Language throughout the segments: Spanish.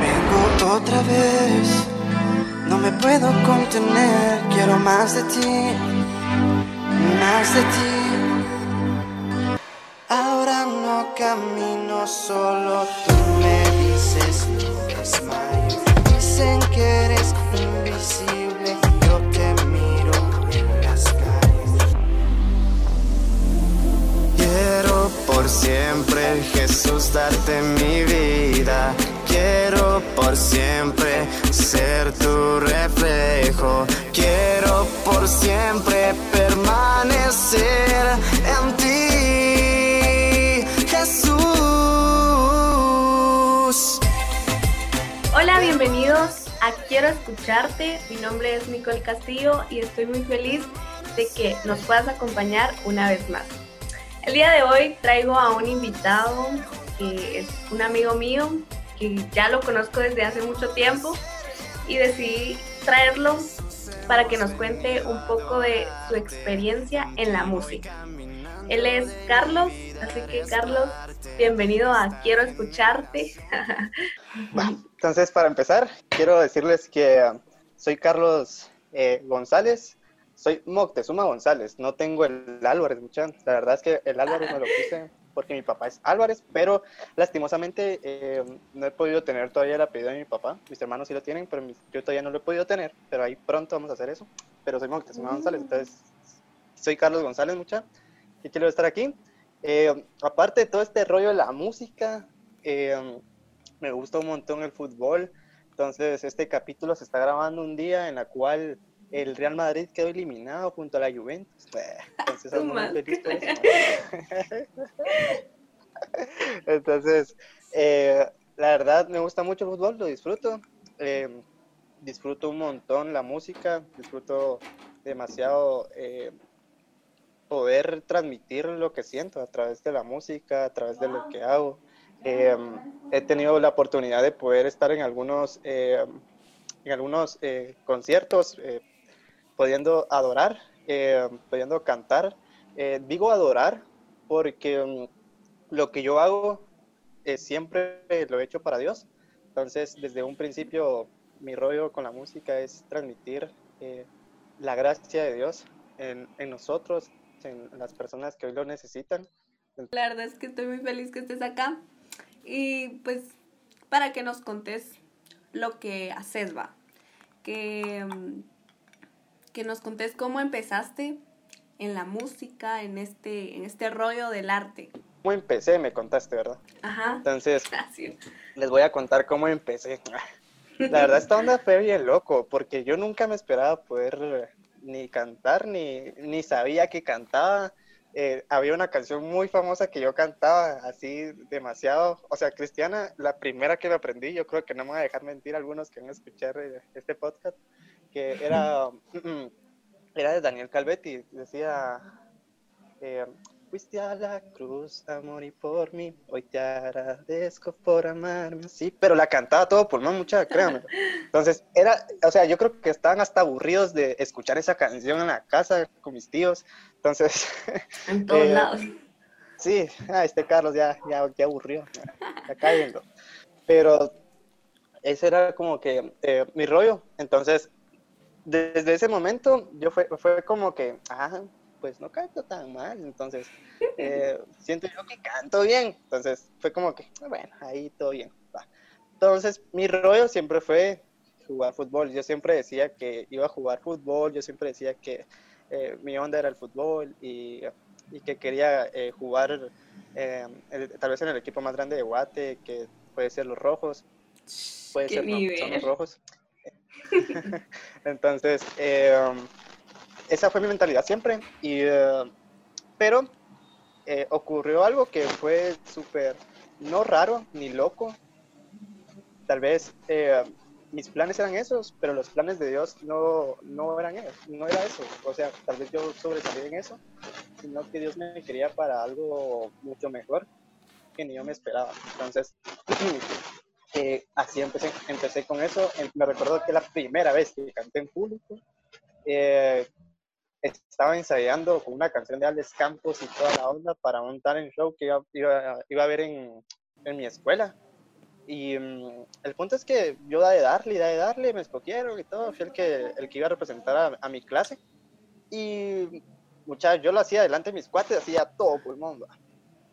Vengo otra vez, no me puedo contener, quiero más de ti, más de ti. Ahora no camino solo, tú me dices desmayo. Dicen que eres invisible, siempre, Jesús, darte mi vida. Quiero por siempre ser tu reflejo. Quiero por siempre permanecer en ti, Jesús. Hola, bienvenidos a Quiero Escucharte. Mi nombre es Nicole Castillo y estoy muy feliz de que nos puedas acompañar una vez más. El día de hoy traigo a un invitado que es un amigo mío, que ya lo conozco desde hace mucho tiempo y decidí traerlo para que nos cuente un poco de su experiencia en la música. Él es Carlos, así que Carlos, bienvenido a Quiero Escucharte. Entonces, para empezar, quiero decirles que uh, soy Carlos eh, González, soy Moctezuma González, no tengo el Álvarez, muchachos. La verdad es que el Álvarez me lo puse porque mi papá es Álvarez, pero lastimosamente eh, no he podido tener todavía el apellido de mi papá. Mis hermanos sí lo tienen, pero yo todavía no lo he podido tener, pero ahí pronto vamos a hacer eso. Pero soy Moctezuma González, entonces soy Carlos González, mucha. Y quiero estar aquí. Eh, aparte de todo este rollo de la música, eh, me gusta un montón el fútbol. Entonces, este capítulo se está grabando un día en la cual el Real Madrid quedó eliminado junto a la Juventus. Eh, Entonces, eh, la verdad, me gusta mucho el fútbol, lo disfruto. Eh, disfruto un montón la música, disfruto demasiado eh, poder transmitir lo que siento a través de la música, a través de lo que hago. Eh, he tenido la oportunidad de poder estar en algunos, eh, en algunos conciertos, pudiendo adorar, eh, pudiendo cantar. Eh, digo adorar porque mm, lo que yo hago eh, siempre lo he hecho para Dios. Entonces, desde un principio, mi rollo con la música es transmitir eh, la gracia de Dios en, en nosotros, en las personas que hoy lo necesitan. La verdad es que estoy muy feliz que estés acá y pues para que nos contes lo que haces, va. Que, mm, que nos contes cómo empezaste en la música, en este, en este rollo del arte. ¿Cómo empecé? Me contaste, ¿verdad? Ajá. Entonces, Gracias. les voy a contar cómo empecé. La verdad, esta onda fue bien loco, porque yo nunca me esperaba poder eh, ni cantar, ni, ni sabía que cantaba. Eh, había una canción muy famosa que yo cantaba así demasiado, o sea, cristiana, la primera que me aprendí, yo creo que no me van a dejar mentir algunos que van a escuchar eh, este podcast, que era, era de Daniel Calvetti, decía, eh, fuiste a la cruz a morir por mí, hoy te agradezco por amarme así, pero la cantaba todo pulmón, mucha, créanme. Entonces, era, o sea, yo creo que estaban hasta aburridos de escuchar esa canción en la casa con mis tíos, entonces, En todos Eh, lados. sí, ah, este Carlos ya, ya, ya aburrió, ya, cállenlo. Pero ese era como que eh, mi rollo, entonces, desde ese momento, yo fue, fue como que, ah, pues no canto tan mal, entonces eh, siento yo que canto bien, entonces fue como que, bueno, ahí todo bien. va. Entonces mi rollo siempre fue jugar fútbol, yo siempre decía que iba a jugar fútbol, yo siempre decía que eh, mi onda era el fútbol y, y que quería eh, jugar el- tal vez en el equipo más grande de Guate, que puede ser los rojos, puede Qué ser, no, son los rojos. Entonces, eh, esa fue mi mentalidad siempre. Y, eh, pero eh, ocurrió algo que fue súper, no raro ni loco. Tal vez eh, mis planes eran esos, pero los planes de Dios no, no eran eso, no era eso. O sea, tal vez yo sobresalí en eso, sino que Dios me quería para algo mucho mejor que ni yo me esperaba. Entonces, eh, así empecé, empecé con eso. Em- Me recuerdo que la primera vez que canté en público, eh, estaba ensayando con una canción de Alex Campos y toda la onda para un talent show que iba, iba, iba a ver en, en, mi escuela. Y um, el punto es que yo da de darle, da de darle, me escogieron y todo, fui el que, el que iba a representar a, a mi clase. Y muchachos, yo lo hacía delante de mis cuates, hacía todo pulmón, ¿va?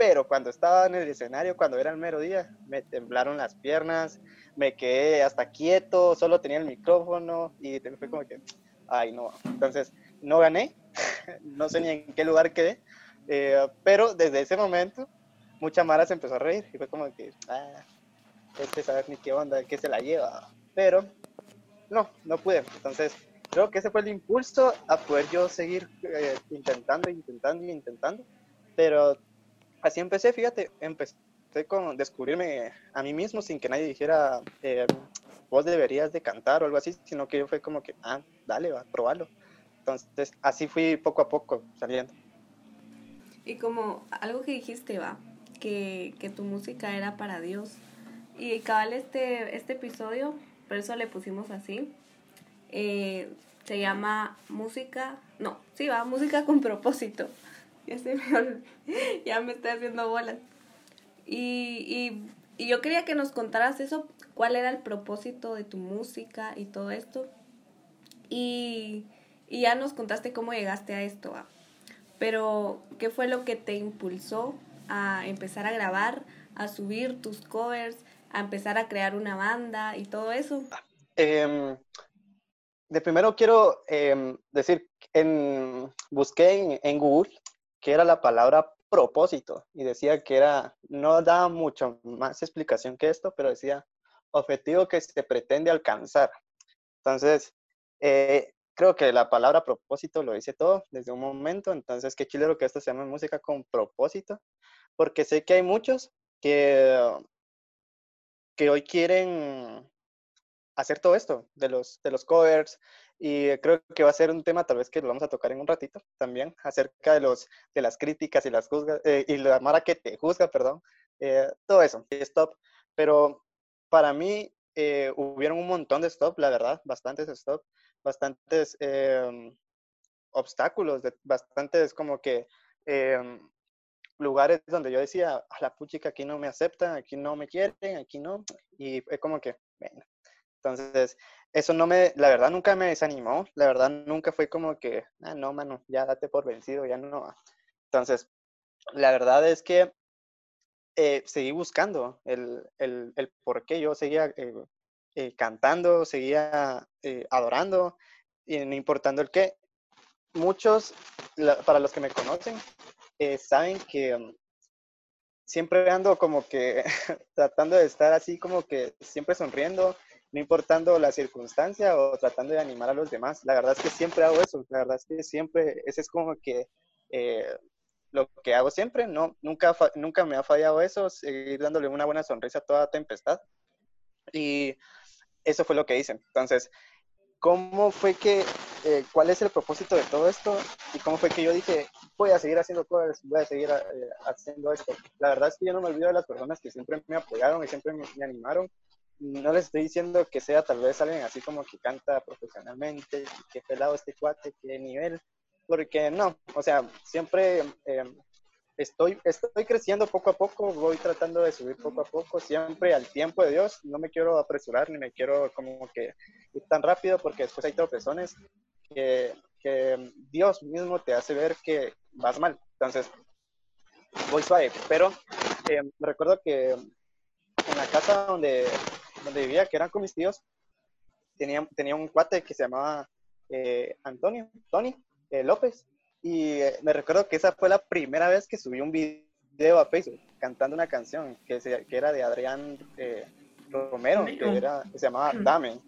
Pero cuando estaba en el escenario, cuando era el mero día, me temblaron las piernas, me quedé hasta quieto, solo tenía el micrófono y fue como que, ay no, entonces no gané, no sé ni en qué lugar quedé, eh, pero desde ese momento mucha Mara se empezó a reír y fue como que, ah, este saber ni qué onda, qué se la lleva, pero no, no pude, entonces creo que ese fue el impulso a poder yo seguir eh, intentando, intentando, intentando, pero así empecé, fíjate, empecé con descubrirme a mí mismo sin que nadie dijera, eh, vos deberías de cantar o algo así, sino que yo fue como que, ah, dale, va, probalo. Entonces, así fui poco a poco saliendo. Y como algo que dijiste, va, que, que tu música era para Dios. Y cabal este, este episodio, por eso le pusimos así, eh, se llama música, no, sí va, música con propósito. Ya, se me, ya me estoy haciendo bolas. Y, y, y, yo quería que nos contaras eso, cuál era el propósito de tu música y todo esto. Y, y ya nos contaste cómo llegaste a esto. ¿va? Pero, ¿qué fue lo que te impulsó a empezar a grabar, a subir tus covers, a empezar a crear una banda y todo eso? Eh, de primero quiero eh, decir, en, busqué en, en Google que era la palabra propósito y decía que era, no daba mucho más explicación que esto, pero decía objetivo que se pretende alcanzar. Entonces, eh, creo que la palabra propósito lo dice todo desde un momento, entonces qué chilero que esto se llama música con propósito, porque sé que hay muchos que, que hoy quieren hacer todo esto de los, de los covers, y creo que va a ser un tema tal vez que lo vamos a tocar en un ratito también, acerca de, los, de las críticas y las eh, y la mara que te juzga, perdón, eh, todo eso, stop. Pero para mí eh, hubieron un montón de stop, la verdad, bastantes stop, bastantes em, obstáculos, de, bastantes como que em, lugares donde yo decía, a la puchica aquí no me aceptan, aquí no me quieren, aquí no, y fue como que, venga. Entonces, eso no me, la verdad nunca me desanimó, la verdad nunca fue como que, ah, no, mano, ya date por vencido, ya no. Entonces, la verdad es que eh, seguí buscando el, el, el, por qué yo seguía eh, eh, cantando, seguía adorando, y no importando el qué. Muchos, la, para los que me conocen, saben que um, siempre ando como que tratando de estar así como que siempre sonriendo, no importando la circunstancia o tratando de animar a los demás. La verdad es que siempre hago eso, la verdad es que siempre, ese es como que eh, lo que hago siempre, no, nunca, nunca me ha fallado eso, seguir dándole una buena sonrisa a toda tempestad. Y eso fue lo que hice. Entonces, ¿cómo fue que, eh, cuál es el propósito de todo esto? Y cómo fue que yo dije, voy a seguir haciendo cosas, voy a seguir eh, haciendo esto. La verdad es que yo no me olvido de las personas que siempre me apoyaron y siempre me animaron no les estoy diciendo que sea tal vez alguien así como que canta profesionalmente, que pelado este cuate, qué nivel, porque no, o sea, siempre eh, estoy, estoy creciendo poco a poco, voy tratando de subir poco a poco, siempre al tiempo de Dios, no me quiero apresurar ni me quiero como que ir tan rápido porque después hay tropezones que, Dios mismo te hace ver que vas mal, entonces voy suave, pero eh, recuerdo que en la casa donde donde vivía, que eran con mis tíos, tenía, tenía un cuate que se llamaba eh, Antonio, Tony eh, López. Y eh, me recuerdo que esa fue la primera vez que subí un video a Facebook cantando una canción que, se, que era de Adrián eh, Romero, que, era, que se llamaba Dame.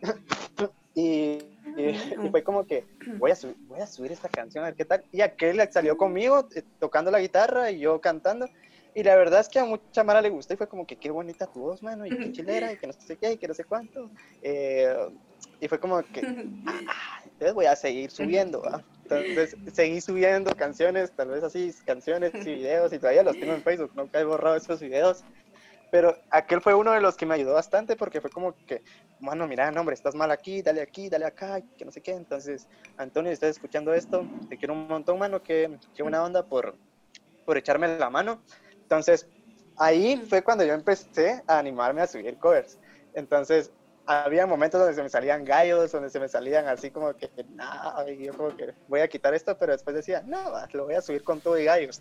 y, y, y, fue como que voy a, subir, voy a subir esta canción, a ver qué tal. Y aquel salió conmigo eh, tocando la guitarra y yo cantando. Y la verdad es que a mucha Mara le gustó y fue como que qué bonita tu voz, mano, y qué chilera, y que no sé qué, y que no sé cuánto. Eh, y fue como que, ah, entonces voy a seguir subiendo, ¿va? Entonces seguí subiendo canciones, tal vez así, canciones y videos, y todavía los tengo en Facebook, nunca he borrado esos videos. Pero aquel fue uno de los que me ayudó bastante porque fue como que, mano, mira, no, hombre, estás mal aquí, dale aquí, dale acá, que no sé qué. Entonces, Antonio, si estás escuchando esto, te quiero un montón, mano, que, qué buena onda por, por echarme la mano. Entonces, ahí fue cuando yo empecé a animarme a subir covers. Entonces, había momentos donde se me salían gallos, donde se me salían así como que, no, yo como que voy a quitar esto, pero después decía, no, lo voy a subir con todo y gallos.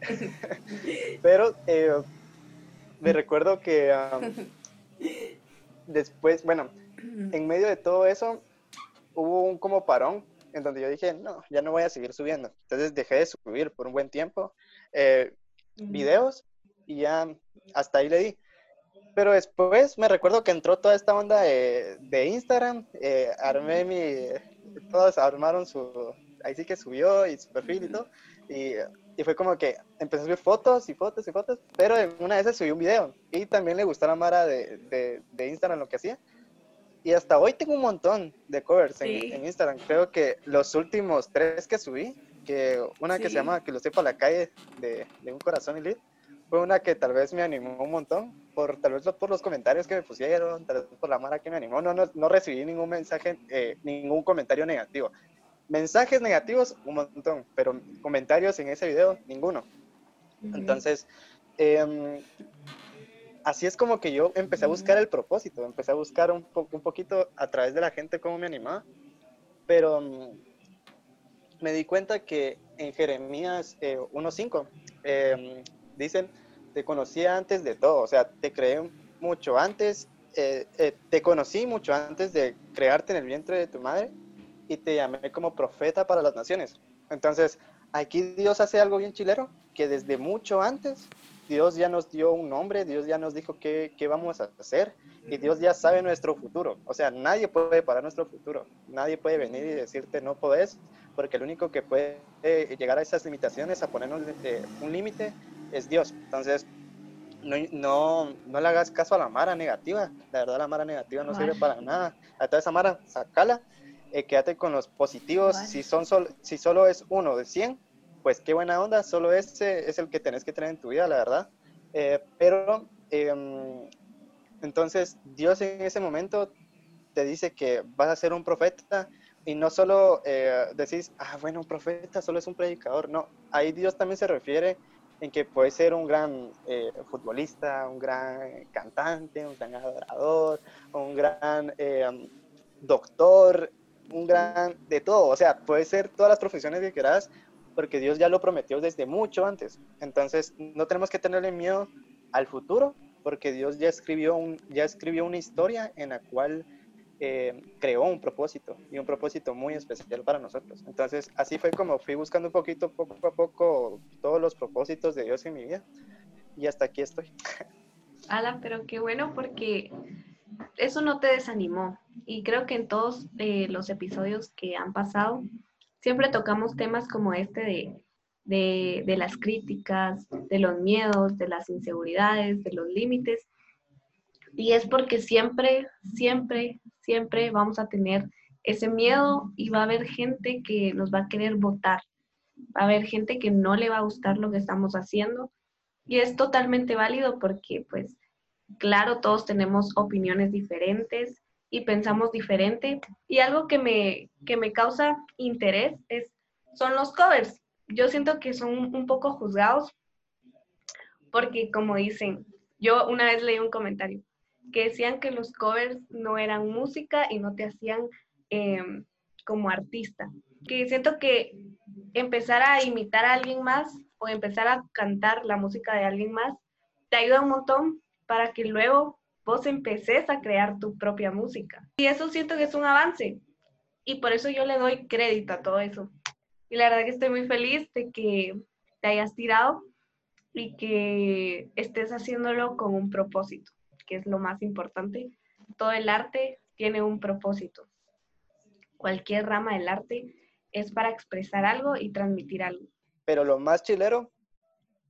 pero eh, me recuerdo que después, bueno, en medio de todo eso, hubo un como parón en donde yo dije, no, ya no voy a seguir subiendo. Entonces dejé de subir por un buen tiempo eh, videos y ya hasta ahí le di. Pero después me recuerdo que entró toda esta onda de, de Instagram, eh, armé mi, todos armaron su, ahí sí que subió y su perfil y todo, y, y, fue como que empecé a subir fotos y fotos y fotos, pero en una de esas subí un video y también le gustó la Mara de, de, de Instagram lo que hacía. Y hasta hoy tengo un montón de covers en, en, Instagram. Creo que los últimos tres que subí, que una sí. que se llama Que lo sepa la calle de, de un corazón y lead, fue una que tal vez me animó un montón, por, tal vez por los comentarios que me pusieron, tal vez por la mara que me animó. No, no, no recibí ningún mensaje, eh, ningún comentario negativo. Mensajes negativos, un montón, pero comentarios en ese video, ninguno. Uh -huh. Entonces, eh, así es como que yo empecé a buscar el propósito, empecé a buscar un, po un poquito a través de la gente cómo me animaba, pero me di cuenta que en Jeremías eh, 1.5, eh, dicen, te conocía antes de todo, o sea, te creé mucho antes, eh, eh, te conocí mucho antes de crearte en el vientre de tu madre y te llamé como profeta para las naciones. Entonces, aquí Dios hace algo bien chilero, que desde mucho antes Dios ya nos dio un nombre, Dios ya nos dijo qué, qué, vamos a hacer y Dios ya sabe nuestro futuro. O sea, nadie puede parar nuestro futuro. Nadie puede venir y decirte no podés, porque el único que puede llegar a esas limitaciones, a ponernos eh, un límite, es Dios. Entonces, no, no, no, le hagas caso a la mara negativa. La verdad, la mara negativa no sirve para nada. A toda esa mara, sacala. Eh, quédate con los positivos. Vale. Si, son sol, si solo es uno de 100, pues qué buena onda. Solo ese es el que tenés que tener en tu vida, la verdad. Eh, pero, eh, entonces, Dios en ese momento te dice que vas a ser un profeta y no solo eh, decís, ah, bueno, un profeta solo es un predicador. No, ahí Dios también se refiere en que puede ser un gran eh, futbolista, un gran cantante, un gran adorador, un gran eh, doctor, un gran de todo. O sea, puede ser todas las profesiones que quieras, porque Dios ya lo prometió desde mucho antes. Entonces, no tenemos que tenerle miedo al futuro, porque Dios ya escribió, un, ya escribió una historia en la cual eh, creó un propósito y un propósito muy especial para nosotros. Entonces, así fue como fui buscando un poquito, poco a poco, todos los propósitos de Dios en mi vida y hasta aquí estoy. Alan, pero qué bueno porque eso no te desanimó y creo que en todos eh, los episodios que han pasado siempre tocamos temas como este de, de, de las críticas, de los miedos, de las inseguridades, de los límites y es porque siempre, siempre, siempre vamos a tener ese miedo y va a haber gente que nos va a querer votar. Va a haber gente que no le va a gustar lo que estamos haciendo. Y es totalmente válido porque, pues, claro, todos tenemos opiniones diferentes y pensamos diferente. Y algo que me, que me causa interés es, son los covers. Yo siento que son un poco juzgados porque, como dicen, yo una vez leí un comentario, que decían que los covers no eran música y no te hacían eh, como artista. Que siento que empezar a imitar a alguien más o empezar a cantar la música de alguien más te ayuda un montón para que luego vos empeces a crear tu propia música. Y eso siento que es un avance. Y por eso yo le doy crédito a todo eso. Y la verdad que estoy muy feliz de que te hayas tirado y que estés haciéndolo con un propósito que es lo más importante. Todo el arte tiene un propósito. Cualquier rama del arte es para expresar algo y transmitir algo. Pero lo más chilero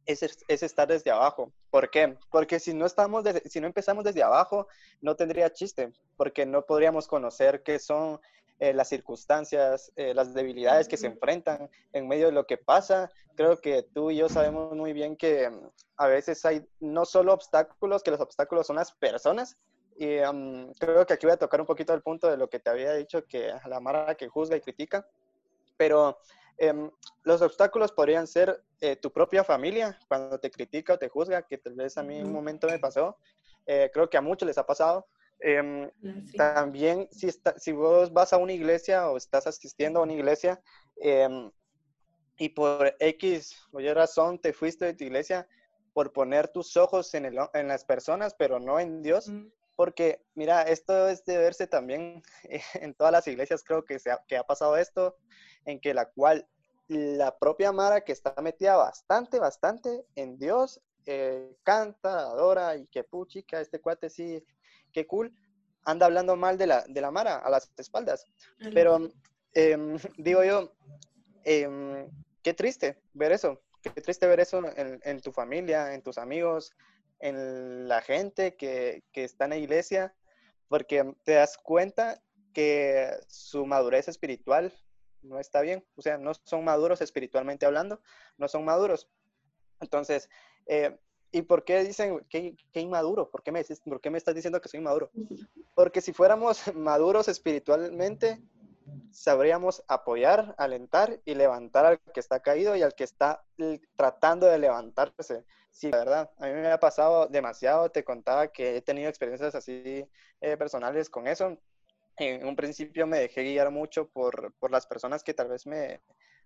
es, es estar desde abajo. ¿Por qué? Porque si no, estamos si no empezamos desde abajo, no tendría chiste, porque no podríamos conocer qué son eh, las circunstancias, eh, las debilidades que se enfrentan en medio de lo que pasa. Creo que tú y yo sabemos muy bien que mm, a veces hay no solo obstáculos, que los obstáculos son las personas. Y mm, creo que aquí voy a tocar un poquito el punto de lo que te había dicho, que la Mara que juzga y critica. Pero em, los obstáculos podrían ser eh, tu propia familia, cuando te critica o te juzga, que tal vez a mí en un momento me pasó. creo que a muchos les ha pasado Em, también, si, está, si vos vas a una iglesia o estás asistiendo a una iglesia em, y por X o Y razón te fuiste de tu iglesia por poner tus ojos en, el, en las personas, pero no en Dios, porque mira, esto es de verse también en todas las iglesias, creo que, se ha, que ha pasado esto, en que la cual la propia Mara que está metida bastante, bastante en Dios, eh, canta, adora y que puchica, este cuate sí qué cool, anda hablando mal de la, de la Mara a las espaldas. Pero em, digo yo, em, qué triste ver eso, qué triste ver eso en, tu familia, en tus amigos, en la gente que, que está en la iglesia, porque te das cuenta que su madurez espiritual no está bien, o sea, no son maduros espiritualmente hablando, no son maduros. Entonces, eh, ¿Y por qué dicen que, inmaduro? ¿Por qué, me, ¿Por qué me estás diciendo que soy inmaduro? Porque si fuéramos maduros espiritualmente, sabríamos apoyar, alentar y levantar al que está caído y al que está tratando de levantarse. Sí, la verdad, a mí me ha pasado demasiado, te contaba que he tenido experiencias así eh, personales con eso. En un principio me dejé guiar mucho por, por las personas que tal vez me,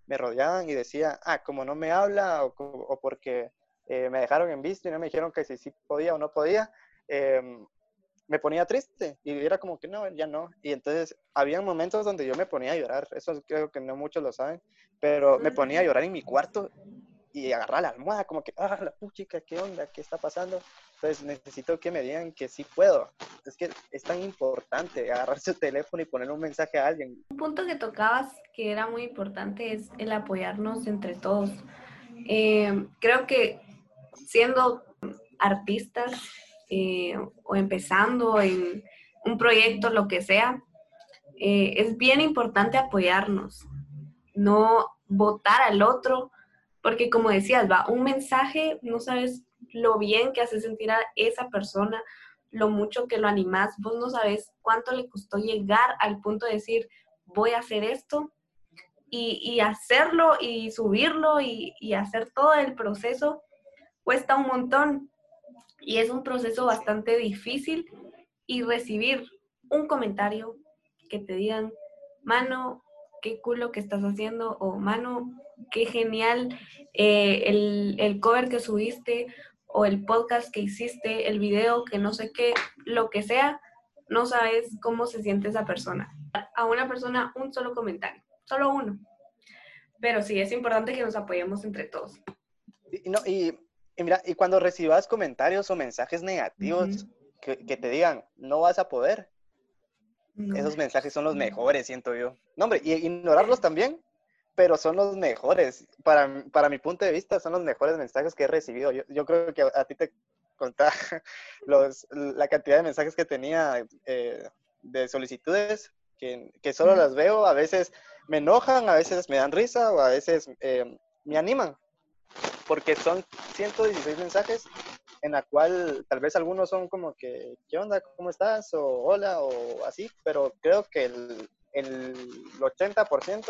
me, rodeaban y decía, ah, como no me habla o, o porque eh, me dejaron en visto y no me dijeron que si sí podía o no podía, em, me ponía triste y era como que no, ya no. Y entonces había momentos donde yo me ponía a llorar, eso creo que no muchos lo saben, pero me ponía a llorar en mi cuarto y agarrar la almohada, como que, ah, la puchica, ¿qué onda? ¿Qué está pasando? Entonces necesito que me digan que sí puedo. Es que es tan importante agarrar su teléfono y poner un mensaje a alguien. Un punto que tocabas que era muy importante es el apoyarnos entre todos. Eh, creo que siendo artistas eh, o empezando en un proyecto, lo que sea, eh, es bien importante apoyarnos, no votar al otro, porque como decías, va, un mensaje, no sabes lo bien que hace sentir a esa persona, lo mucho que lo animas, vos no sabes cuánto le costó llegar al punto de decir, voy a hacer esto y, hacerlo y subirlo y hacer todo el proceso cuesta un montón y es un proceso bastante difícil y recibir un comentario que te digan, mano, qué culo que estás haciendo o mano, qué genial eh, el, el cover que subiste o el podcast que hiciste, el video que no sé qué, lo que sea, no sabes cómo se siente esa persona. A una persona un solo comentario, solo uno. Pero sí, es importante que nos apoyemos entre todos. Y, no, y y mira, y cuando recibas comentarios o mensajes negativos que, te digan, no vas a poder, esos mensajes son los mejores, siento yo. No, hombre, y ignorarlos también, pero son los mejores. Para, para mi punto de vista, son los mejores mensajes que he recibido. Yo, yo creo que a, ti te contaba los, la cantidad de mensajes que tenía eh, de solicitudes, que, que solo las veo, a veces me enojan, a veces me dan risa o a veces eh, me animan porque son 116 mensajes en la cual tal vez algunos son como que, ¿qué onda? ¿Cómo estás? O hola, o así, pero creo que el, el 80%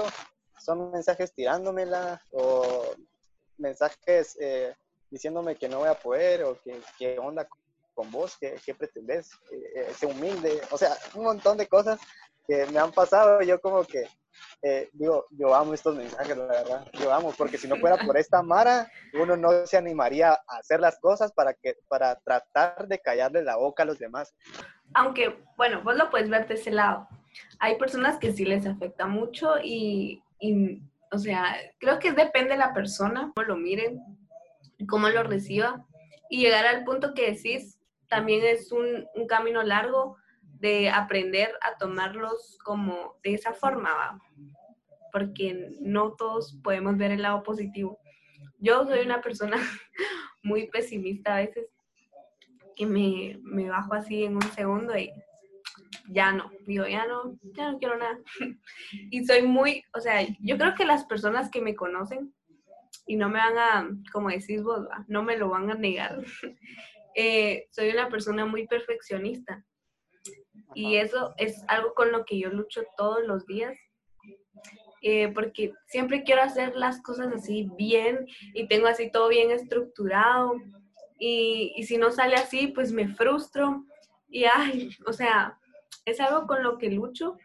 son mensajes tirándomela o mensajes eh, diciéndome que no voy a poder o que, qué onda con vos, qué, qué pretendes, eh, eh humilde, o sea, un montón de cosas que me han pasado. Yo como que eh, digo, yo amo estos mensajes, la verdad. Yo amo, porque si no fuera por esta Mara, uno no se animaría a hacer las cosas para, que, para tratar de callarle la boca a los demás. Aunque, bueno, vos lo puedes ver de ese lado. Hay personas que sí les afecta mucho y, y o sea, creo que depende de la persona, cómo lo miren, cómo lo reciba. Y llegar al punto que decís, también es un, un camino largo de aprender a tomarlos como de esa forma, porque no todos podemos ver el lado positivo. Yo soy una persona muy pesimista a veces, que me, me bajo así en un segundo y ya no, digo, ya no, ya no quiero nada. y soy muy, o sea, yo creo que las personas que me conocen y no me van a, como decís vos, no me lo van a negar, eh, soy una persona muy perfeccionista. Y eso es algo con lo que yo lucho todos los días. Eh, porque siempre quiero hacer las cosas así bien y tengo así todo bien estructurado. Y, y si no sale así, pues me frustro. Y ay, o sea, es algo con lo que lucho.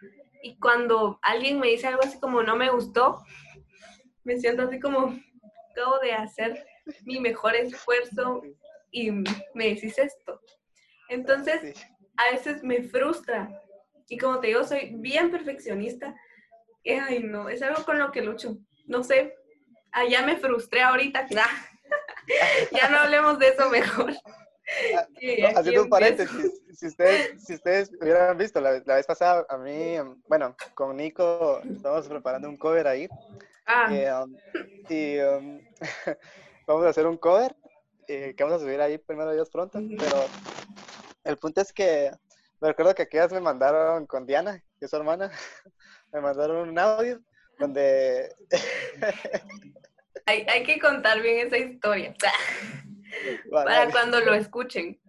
Y cuando alguien me dice algo así como no me gustó, me siento así como, acabo de hacer mi mejor esfuerzo y me decís esto. Entonces, a veces me frustra. Y como te digo, soy bien perfeccionista. Y, ay, no, es algo con lo que lucho. No sé, allá me frustré ahorita. ya no hablemos de eso mejor. Ah, haciendo un paréntesis, si ustedes, si ustedes hubieran visto, la, vez pasada a mí, bueno, con Nico estamos preparando un cover ahí. Ah. Eh, um, y um, vamos a hacer un cover eh, que vamos a subir ahí primero Dios pronto, pero el punto es que me recuerdo que aquellas me mandaron con Diana, que es su hermana, me mandaron un audio donde... hay, hay que contar bien esa historia para cuando lo escuchen.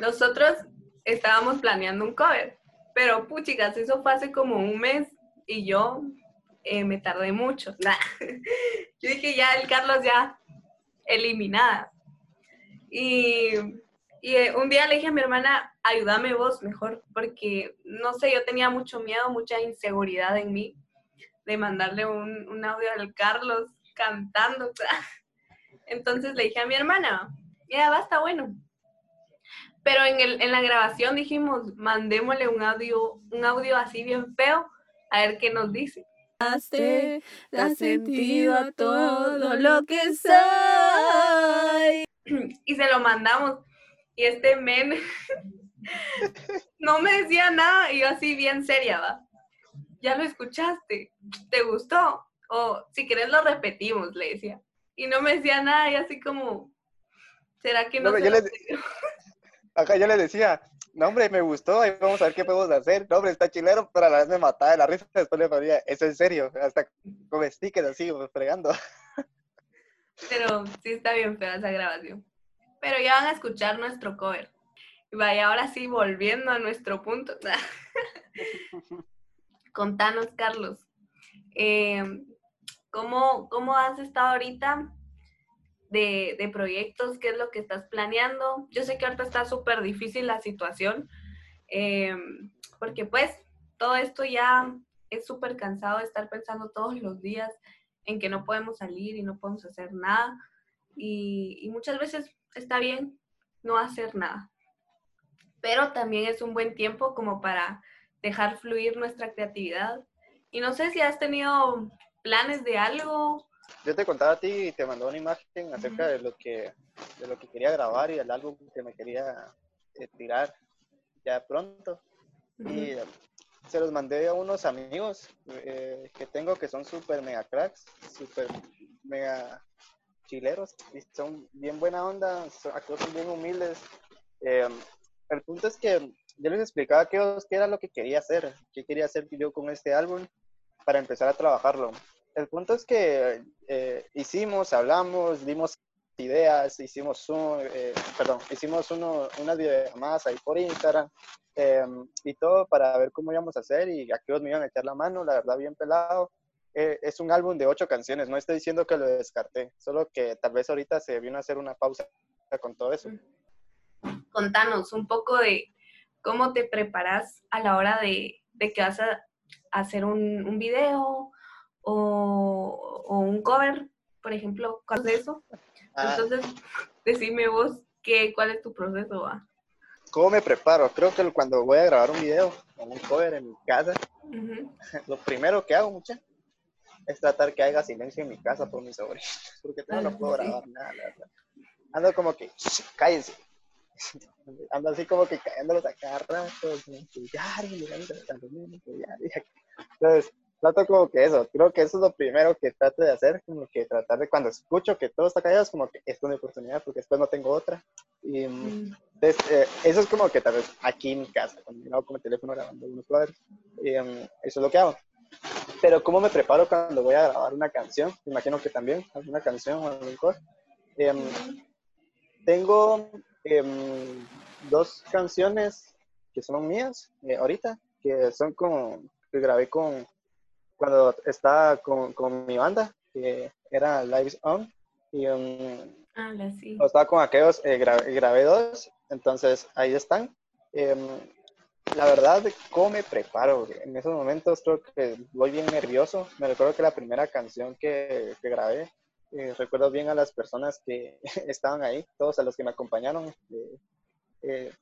Nosotros estábamos planeando un cover, pero puchicas, eso fue hace como un mes y yo eh, me tardé mucho. Yo dije ya, el Carlos ya eliminada. Y, eh, un día le dije a mi hermana, ayúdame vos mejor, porque no sé, yo tenía mucho miedo, mucha inseguridad en mí de mandarle un, un audio al Carlos cantando. Entonces le dije a mi hermana, ya basta, bueno. Pero en, el, en la grabación dijimos, mandémosle un audio, un audio así bien feo, a ver qué nos dice. Sentido a todo lo que soy. Y se lo mandamos. Y este men no me decía nada y yo así bien seria, ¿va? ¿Ya lo escuchaste? ¿Te gustó? O si querés lo repetimos, le decía. Y no me decía nada y así como, ¿será que no, se Acá yo le decía, no, hombre, me gustó, ahí vamos a ver qué podemos hacer. No, hombre, está chilero, pero a la vez me mataba de la risa. Después le ponía, es en serio, hasta con stickers así, fregando. Pero sí está bien fea esa grabación. Pero ya van a escuchar nuestro cover. Vaya, ahora sí, volviendo a nuestro punto. Contanos, Carlos. Eh, ¿cómo, ¿Cómo has estado ahorita de, de, proyectos? ¿Qué es lo que estás planeando? Yo sé que ahorita está súper difícil la situación, eh, porque pues todo esto ya es súper cansado de estar pensando todos los días en que no podemos salir y no podemos hacer nada. Y muchas veces está bien no hacer nada. Pero también es un buen tiempo como para dejar fluir nuestra creatividad. Y no sé si has tenido planes de algo yo te contaba a ti y te mandó una imagen acerca de lo que de lo que quería grabar y el álbum que me quería eh, tirar ya pronto. Y se los mandé a unos amigos eh, que tengo que son súper mega cracks, súper mega chileros y son bien buena onda, son, son bien humildes. Eh, el punto es que yo les explicaba qué, qué era lo que quería hacer, qué quería hacer yo con este álbum para empezar a trabajarlo el punto es que eh, hicimos, hablamos, dimos ideas, hicimos un, eh, perdón, hicimos uno, unas videollamadas ahí por Instagram em, y todo para ver cómo íbamos a hacer y a qué me iban a echar la mano, la verdad bien pelado. Eh, es un álbum de ocho canciones, no estoy diciendo que lo descarté, solo que tal vez ahorita se vino a hacer una pausa con todo eso. Contanos un poco de cómo te preparas a la hora de, de que vas a hacer un, un video, o, un cover, por ejemplo, ¿cuál es eso? Ah. Entonces, decime vos que, cuál es tu proceso. ¿va? ¿Cómo me preparo? Creo que cuando voy a grabar un video o un cover en mi casa, lo primero que hago, mucha, es tratar que haya silencio en mi casa por mis sobrinos, porque no, puedo grabar nada, Ando como que, cállense. Ando así como que callándolos a cada rato, Entonces, trato como que eso, creo que eso es lo primero que trato de hacer, como que tratar de cuando escucho que todo está callado, es como que esto es una oportunidad porque después no tengo otra. Y mm, entonces, eh, eso es como que tal vez aquí en mi casa, cuando hago con el teléfono grabando unos cuadros, y, mm, eso es lo que hago. Pero ¿cómo me preparo cuando voy a grabar una canción? Me imagino que también, alguna canción o algún. Em, tengo em, dos canciones que son mías eh, ahorita, que son como, que grabé con, cuando estaba con, con mi banda, que era Lives On, y um, Ah, sí. estaba con aquellos, eh, grabé, grabé dos, entonces ahí están. Em, la verdad, ¿cómo me preparo? En esos momentos creo que voy bien nervioso. Me recuerdo que la primera canción que, grabé, eh, recuerdo bien a las personas que estaban ahí, todos a los que me acompañaron, eh, eh,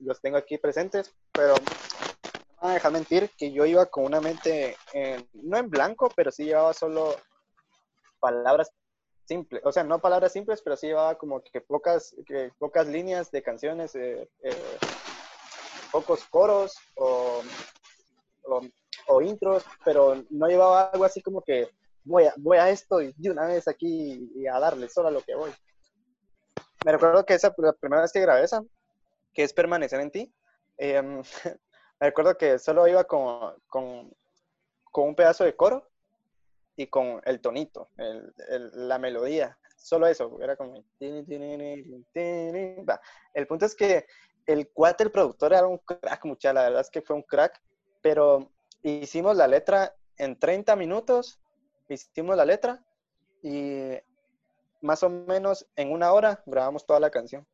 los tengo aquí presentes, pero no me van a dejar mentir que yo iba con una mente, en- no en blanco, pero sí llevaba solo palabras simples, o sea, no palabras simples, pero sí llevaba como que pocas, que pocas líneas de canciones, eh, eh, pocos coros o, o, o intros, pero no llevaba algo así como que voy a, voy a esto y de una vez aquí y a darle solo a lo que voy. Me recuerdo que esa la primera vez que grabé esa, que es Permanecer en ti, eh, me recuerdo que solo iba con, con, con un pedazo de coro y con el tonito, el- el- la melodía, solo eso, era como... El punto es que el cuate, el productor, era un crack, mucha, la verdad es que fue un crack, pero hicimos la letra en 30 minutos, hicimos la letra y más o menos en una hora grabamos toda la canción.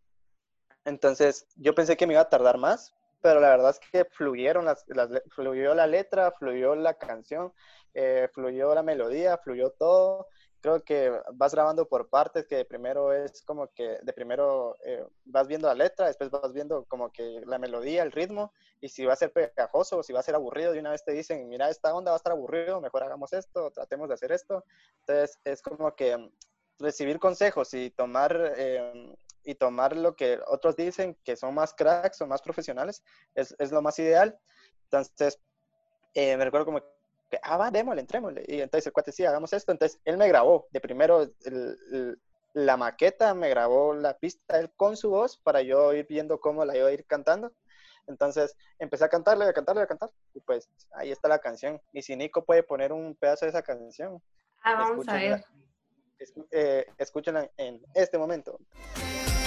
Entonces yo pensé que me iba a tardar más, pero la verdad es que fluyeron las, las fluyó la letra, fluyó la canción, eh, fluyó la melodía, fluyó todo. Creo que vas grabando por partes, que primero es como que de primero eh, vas viendo la letra, después vas viendo como que la melodía, el ritmo, y si va a ser pegajoso o si va a ser aburrido, de una vez te dicen, mira, esta onda va a estar aburrido, mejor hagamos esto, tratemos de hacer esto. Entonces es como que recibir consejos y tomar, eh, y tomar lo que otros dicen que son más cracks o más profesionales es, es lo más ideal. Entonces, eh, me recuerdo como ah, va, démosle, entrémosle. Y entonces el cuate, sí, hagamos esto. Entonces, él me grabó. De primero, el- el- la maqueta, me grabó la pista él con su voz para yo ir viendo cómo la iba a ir cantando. Entonces, empecé a cantarle, a cantarle, a cantar. Y pues, ahí está la canción. Y si Nico puede poner un pedazo de esa canción, Ah, vamos a escúchenla, ver. escu- eh, escúchenla en este momento.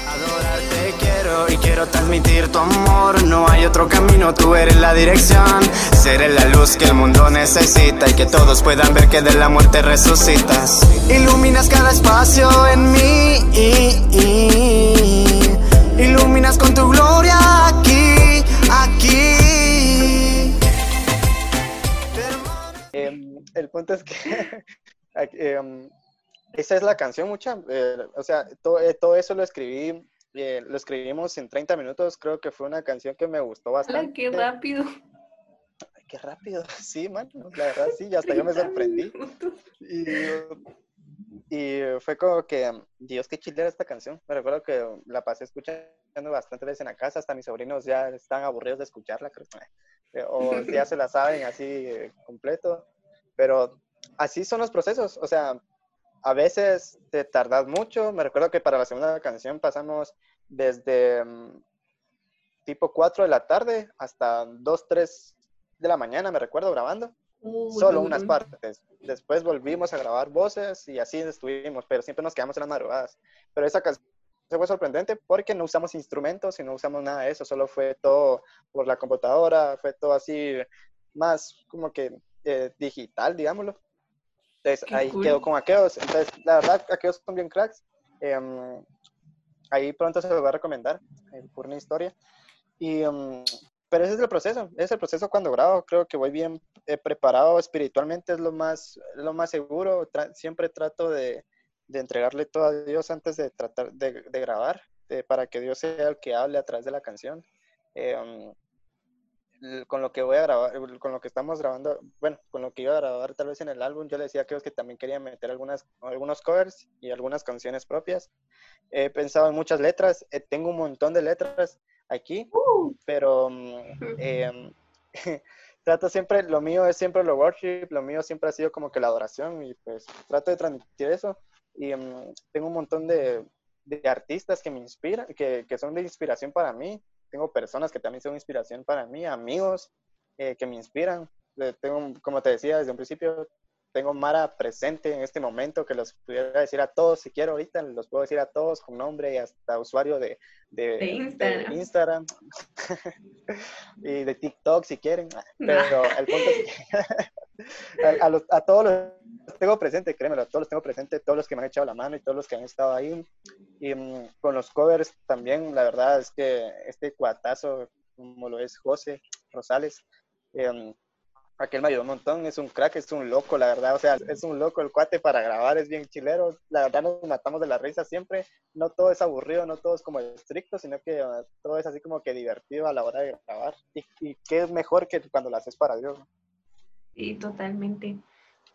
Adorarte quiero y quiero transmitir tu amor. No hay otro camino, tú eres la dirección. Seré la luz que el mundo necesita y que todos puedan ver que de la muerte resucitas. Iluminas cada espacio en mí. Iluminas con tu gloria aquí, aquí. Em, el punto es que aquí, em, esa es la canción, mucha. eh, o sea, todo, eh, todo eso lo escribí, eh, lo escribimos en 30 minutos. Creo que fue una canción que me gustó bastante. qué rápido. Ay, qué rápido, sí, man. La verdad, sí, y hasta yo me 30 sorprendí. Y, y fue como que, Dios, qué chilera esta canción. Me recuerdo que la pasé escuchando bastante veces en la casa, hasta mis sobrinos ya están aburridos de escucharla, creo. Eh, O ya se la saben así eh, completo. Pero así son los procesos. O sea, a veces te tardas mucho. Me recuerdo que para la segunda canción pasamos desde mm, tipo 4 de la tarde hasta 2, 3 de la mañana, me recuerdo, grabando solo unas partes. Después volvimos a grabar voces y así estuvimos, pero siempre nos quedamos en las madrugadas. Pero esa canción fue sorprendente porque no usamos instrumentos y no usamos nada de eso, solo fue todo por la computadora, fue todo así más como que eh, digital, digámoslo. Entonces Qué ahí cool. quedó con aquellos. Entonces, la verdad, aquellos son bien cracks. Em, ahí pronto se los voy a recomendar, eh, por una historia. Y, em, pero ese es el proceso, ese es el proceso cuando grabo. Creo que voy bien eh, preparado espiritualmente, es lo más, lo más seguro. Tra- siempre trato de, de entregarle todo a Dios antes de tratar de, de grabar, de- para que Dios sea el que hable a través de la canción. Em, l- con lo que voy a grabar, eh, con lo que estamos grabando, bueno, con lo que iba a grabar tal vez en el álbum, yo le decía a aquellos que también quería meter algunas, algunos covers y algunas canciones propias. He pensado en muchas letras, eh, tengo un montón de letras aquí, Uh, pero em, trato siempre, lo mío es siempre lo worship, lo mío siempre ha sido como que la adoración y pues trato de transmitir eso. Y mm, tengo un montón de, de artistas que me inspiran, que, que, son de inspiración para mí. Tengo personas que también son inspiración para mí, amigos eh, que me inspiran. Tengo, como te decía desde un principio, tengo Mara presente en este momento que los pudiera decir a todos, si quiero ahorita, los puedo decir a todos con nombre y hasta usuario de, de, Instagram, y de TikTok si quieren, pero el punto es que a, a, todos los tengo presente, créemelo, a todos los tengo presente, todos los que me han echado la mano y todos los que han estado ahí, y um, con los covers también, la verdad es que este cuatazo, como lo es José Rosales, eh, Aquel me ayudó un montón, es un crack, es un loco, la verdad, o sea, es un loco el cuate para grabar, es bien chilero, la verdad nos matamos de la risa siempre, no todo es aburrido, no todo es como estricto, sino que uh, todo es así como que divertido a la hora de grabar, y, y qué es mejor que cuando lo haces para Dios. Sí, totalmente.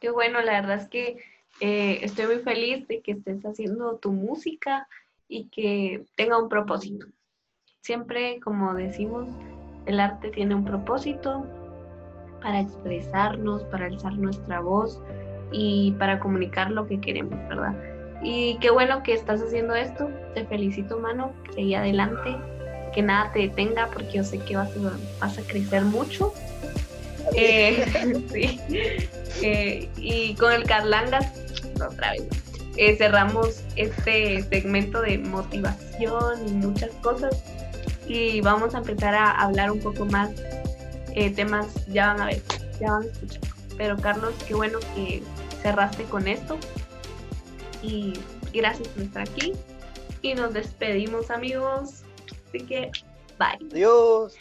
Qué bueno, la verdad es que eh, estoy muy feliz de que estés haciendo tu música y que tenga un propósito. Siempre, como decimos, el arte tiene un propósito, para expresarnos, para alzar nuestra voz y para comunicar lo que queremos, ¿verdad? Y qué bueno que estás haciendo esto. Te felicito, mano. Seguí adelante. Que nada te detenga porque yo sé que vas a, vas a crecer mucho. Eh, sí. Eh, y con el Carlangas, otra vez, eh, cerramos este segmento de motivación y muchas cosas. Y vamos a empezar a hablar un poco más temas ya van a ver, ya van a escuchar. Pero Carlos, qué bueno que cerraste con esto. Y gracias por estar aquí. Y nos despedimos amigos. Así que, bye. Adiós.